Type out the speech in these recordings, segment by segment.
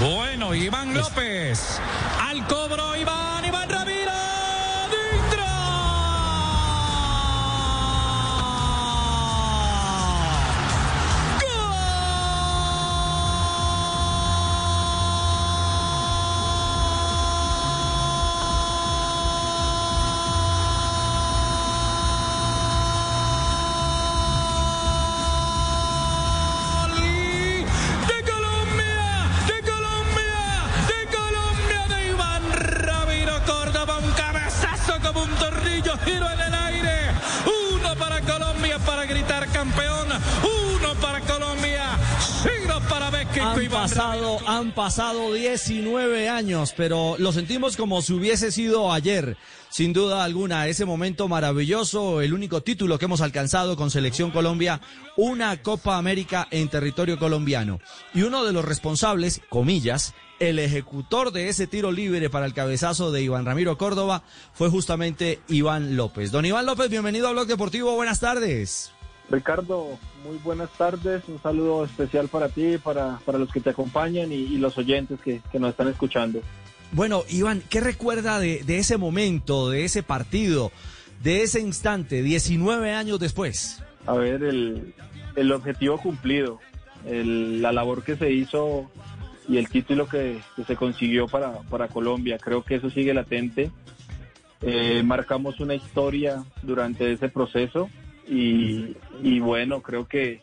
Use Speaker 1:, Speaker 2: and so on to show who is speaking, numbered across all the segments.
Speaker 1: Bueno, Iván López. Al cobro, Iván, Iván Tiro
Speaker 2: Han
Speaker 1: Iván
Speaker 2: pasado, han pasado 19 años, pero lo sentimos como si hubiese sido ayer. Sin duda alguna, ese momento maravilloso, el único título que hemos alcanzado con Selección Colombia, una Copa América en territorio colombiano. Y uno de los responsables, comillas, el ejecutor de ese tiro libre para el cabezazo de Iván Ramiro Córdoba fue justamente Iván López. Don Iván López, bienvenido a Blog Deportivo, buenas tardes.
Speaker 3: Ricardo, muy buenas tardes. Un saludo especial para ti, para, para los que te acompañan y, y los oyentes que, que, nos están escuchando.
Speaker 2: Bueno, Iván, ¿qué recuerda de, de, ese momento, de ese partido, de ese instante, 19 años después?
Speaker 3: A ver, el, el objetivo cumplido, el, la labor que se hizo y el título que, que se consiguió para, para, Colombia, creo que eso sigue latente. Eh, marcamos una historia durante ese proceso y, y bueno, creo que,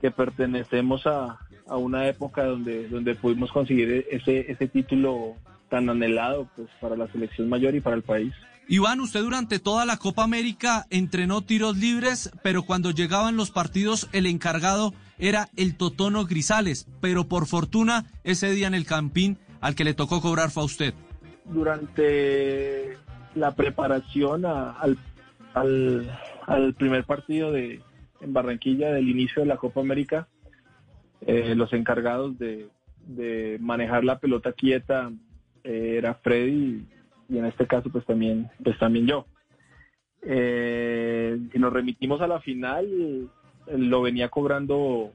Speaker 3: que pertenecemos a, a, una época donde, donde pudimos conseguir ese, ese título tan anhelado pues, para la selección mayor y para el país.
Speaker 4: Iván, usted durante toda la Copa América entrenó tiros libres, pero cuando llegaban los partidos el encargado era el Totono Grisales, pero por fortuna ese día en el Campín al que le tocó cobrar fue a usted.
Speaker 3: Durante la preparación a, al, al, al primer partido de, en Barranquilla del inicio de la Copa América, eh, los encargados de, manejar la pelota quieta eh, era Freddy y, en este caso pues también, pues también yo. Eh, si nos remitimos a la final, lo venía cobrando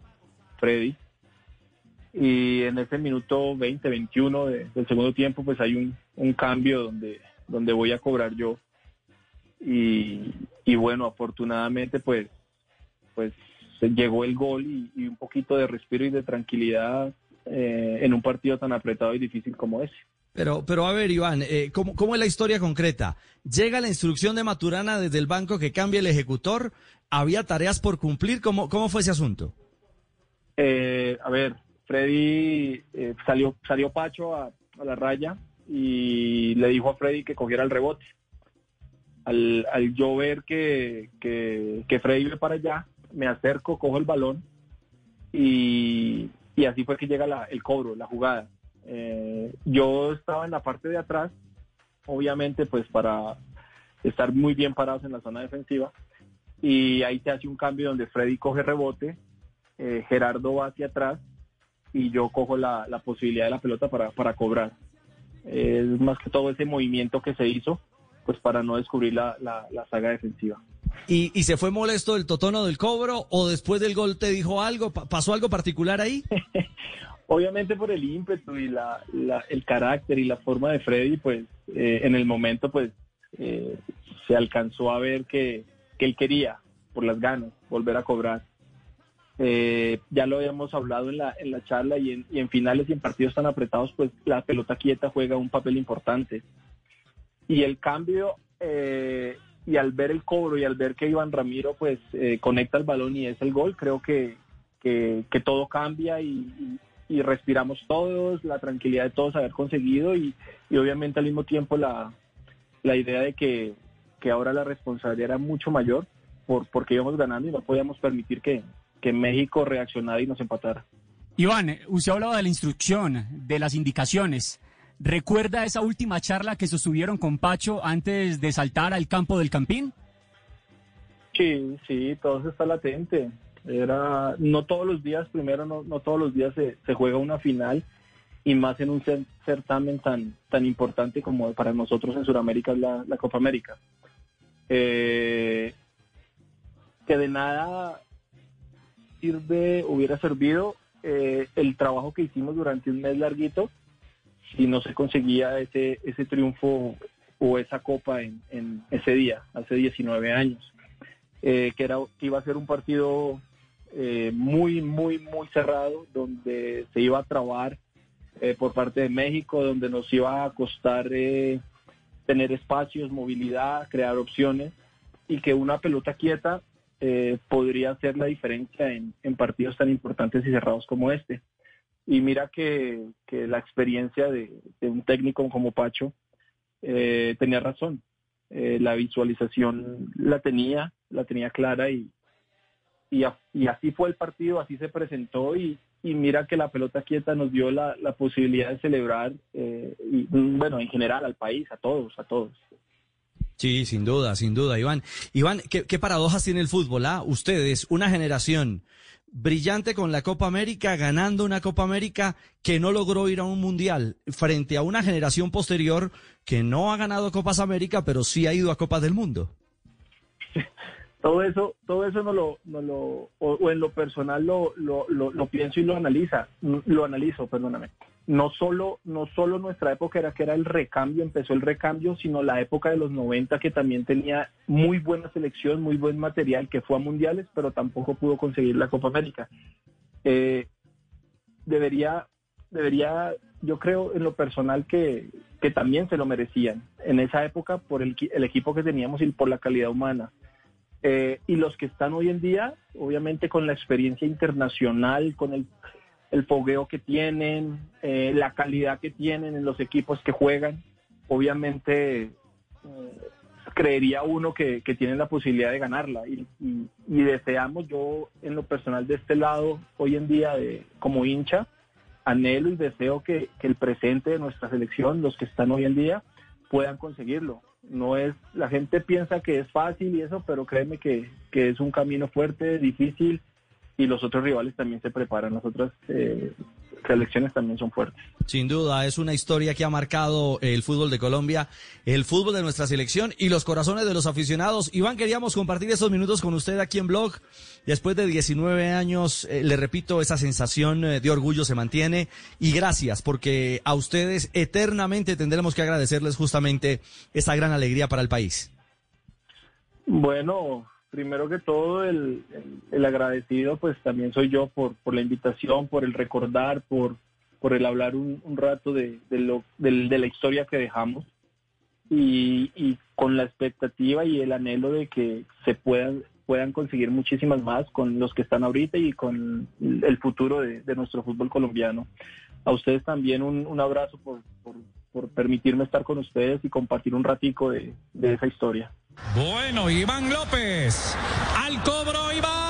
Speaker 3: Freddy y en ese minuto 20, 21 de, del segundo tiempo pues hay un, un cambio donde, donde voy a cobrar yo y, y bueno, afortunadamente pues pues llegó el gol y, y, un poquito de respiro y de tranquilidad eh, en un partido tan apretado y difícil como ese.
Speaker 2: Pero, pero a ver, Iván, eh, ¿cómo, ¿cómo, es la historia concreta? Llega la instrucción de Maturana desde el banco que cambia el ejecutor. ¿Había tareas por cumplir? ¿Cómo, cómo fue ese asunto?
Speaker 3: Eh, a ver, Freddy eh, salió, salió Pacho a, a, la raya y le dijo a Freddy que cogiera el rebote. Al, al yo ver que, que, que Freddy iba para allá, me acerco, cojo el balón y, y así fue que llega el cobro, la jugada. Eh, yo estaba en la parte de atrás, obviamente pues para estar muy bien parados en la zona defensiva y ahí se hace un cambio donde Freddy coge rebote, eh, Gerardo va hacia atrás y yo cojo la, la posibilidad de la pelota para, para cobrar. Es más que todo ese movimiento que se hizo pues para no descubrir la, la, la saga defensiva.
Speaker 2: ¿Y, ¿Y, se fue molesto el totono del cobro o después del gol te dijo algo? ¿Pasó algo particular ahí?
Speaker 3: Obviamente por el ímpetu y la, la, el carácter y la forma de Freddy, pues eh, en el momento pues eh, se alcanzó a ver que, que, él quería, por las ganas, volver a cobrar. Eh, ya lo habíamos hablado en la, en la charla y en, y en finales y en partidos tan apretados, pues la pelota quieta juega un papel importante. Y el cambio eh, y al ver el cobro y al ver que Iván Ramiro pues eh, conecta el balón y es el gol, creo que, que, todo cambia y, respiramos todos, la tranquilidad de todos haber conseguido y, y obviamente al mismo tiempo la, la idea de que, que, ahora la responsabilidad era mucho mayor por, porque íbamos ganando y no podíamos permitir que, que México reaccionara y nos empatara.
Speaker 4: Iván, usted hablaba de la instrucción, de las indicaciones. ¿Recuerda esa última charla que sostuvieron con Pacho antes de saltar al campo del Campín?
Speaker 3: Sí, sí, todo eso está latente. Era, no todos los días, primero, no, no todos los días se, se, juega una final y más en un certamen tan, tan importante como para nosotros en Sudamérica es la, la Copa América. Eh, que de nada sirve, hubiera servido eh, el trabajo que hicimos durante un mes larguito si no se conseguía ese, ese triunfo o esa copa en, en ese día, hace 19 años, eh, que, era, que iba a ser un partido eh, muy, muy, muy cerrado, donde se iba a trabar eh, por parte de México, donde nos iba a costar tener espacios, movilidad, crear opciones, y que una pelota quieta podría hacer la diferencia en, en partidos tan importantes y cerrados como este. Y mira que, la experiencia de, un técnico como Pacho eh, tenía razón. Eh, la visualización la tenía, la tenía clara y, y, así fue el partido, así se presentó y, mira que la pelota quieta nos dio la, posibilidad de celebrar, eh, y, bueno, en general al país, a todos, a todos.
Speaker 2: Sí, sin duda, sin duda, Iván. Iván, ¿qué, qué paradojas tiene el fútbol? Ah? Ustedes, una generación brillante con la Copa América, ganando una Copa América que no logró ir a un mundial, frente a una generación posterior que no ha ganado Copas América, pero sí ha ido a Copas del Mundo.
Speaker 3: Todo eso, todo eso no lo, no lo o, en lo personal lo, lo, lo, pienso y lo analiza, lo analizo, perdóname no solo, no solo nuestra época era que era el recambio, empezó el recambio, sino la época de los 90 que también tenía muy buena selección, muy buen material, que fue a mundiales, pero tampoco pudo conseguir la Copa América. Eh, debería, debería, yo creo en lo personal que, que también se lo merecían en esa época por el, el equipo que teníamos y por la calidad humana. Eh, y los que están hoy en día, obviamente con la experiencia internacional, con el el fogueo que tienen, eh, la calidad que tienen en los equipos que juegan. Obviamente eh, creería uno que, que, tienen la posibilidad de ganarla y, deseamos, yo en lo personal de este lado, hoy en día de, como hincha, anhelo y deseo que, el presente de nuestra selección, los que están hoy en día, puedan conseguirlo. No es, la gente piensa que es fácil y eso, pero créeme que, que es un camino fuerte, difícil y los otros rivales también se preparan. Las otras eh, selecciones también son fuertes.
Speaker 2: Sin duda, es una historia que ha marcado el fútbol de Colombia, el fútbol de nuestra selección y los corazones de los aficionados. Iván, queríamos compartir esos minutos con usted aquí en Blog. Después de 19 años, eh, le repito, esa sensación eh, de orgullo se mantiene y gracias porque a ustedes eternamente tendremos que agradecerles justamente esa gran alegría para el país.
Speaker 3: Bueno, primero que todo, el, agradecido, pues también soy yo por, la invitación, por el recordar, por, por el hablar un, rato de, lo, de, la historia que dejamos y, con la expectativa y el anhelo de que se puedan, puedan conseguir muchísimas más con los que están ahorita y con el futuro de, nuestro fútbol colombiano. A ustedes también un, un abrazo por, por, por, permitirme estar con ustedes y compartir un ratico de, de esa historia.
Speaker 1: Bueno, Iván López. Al cobro, Iván.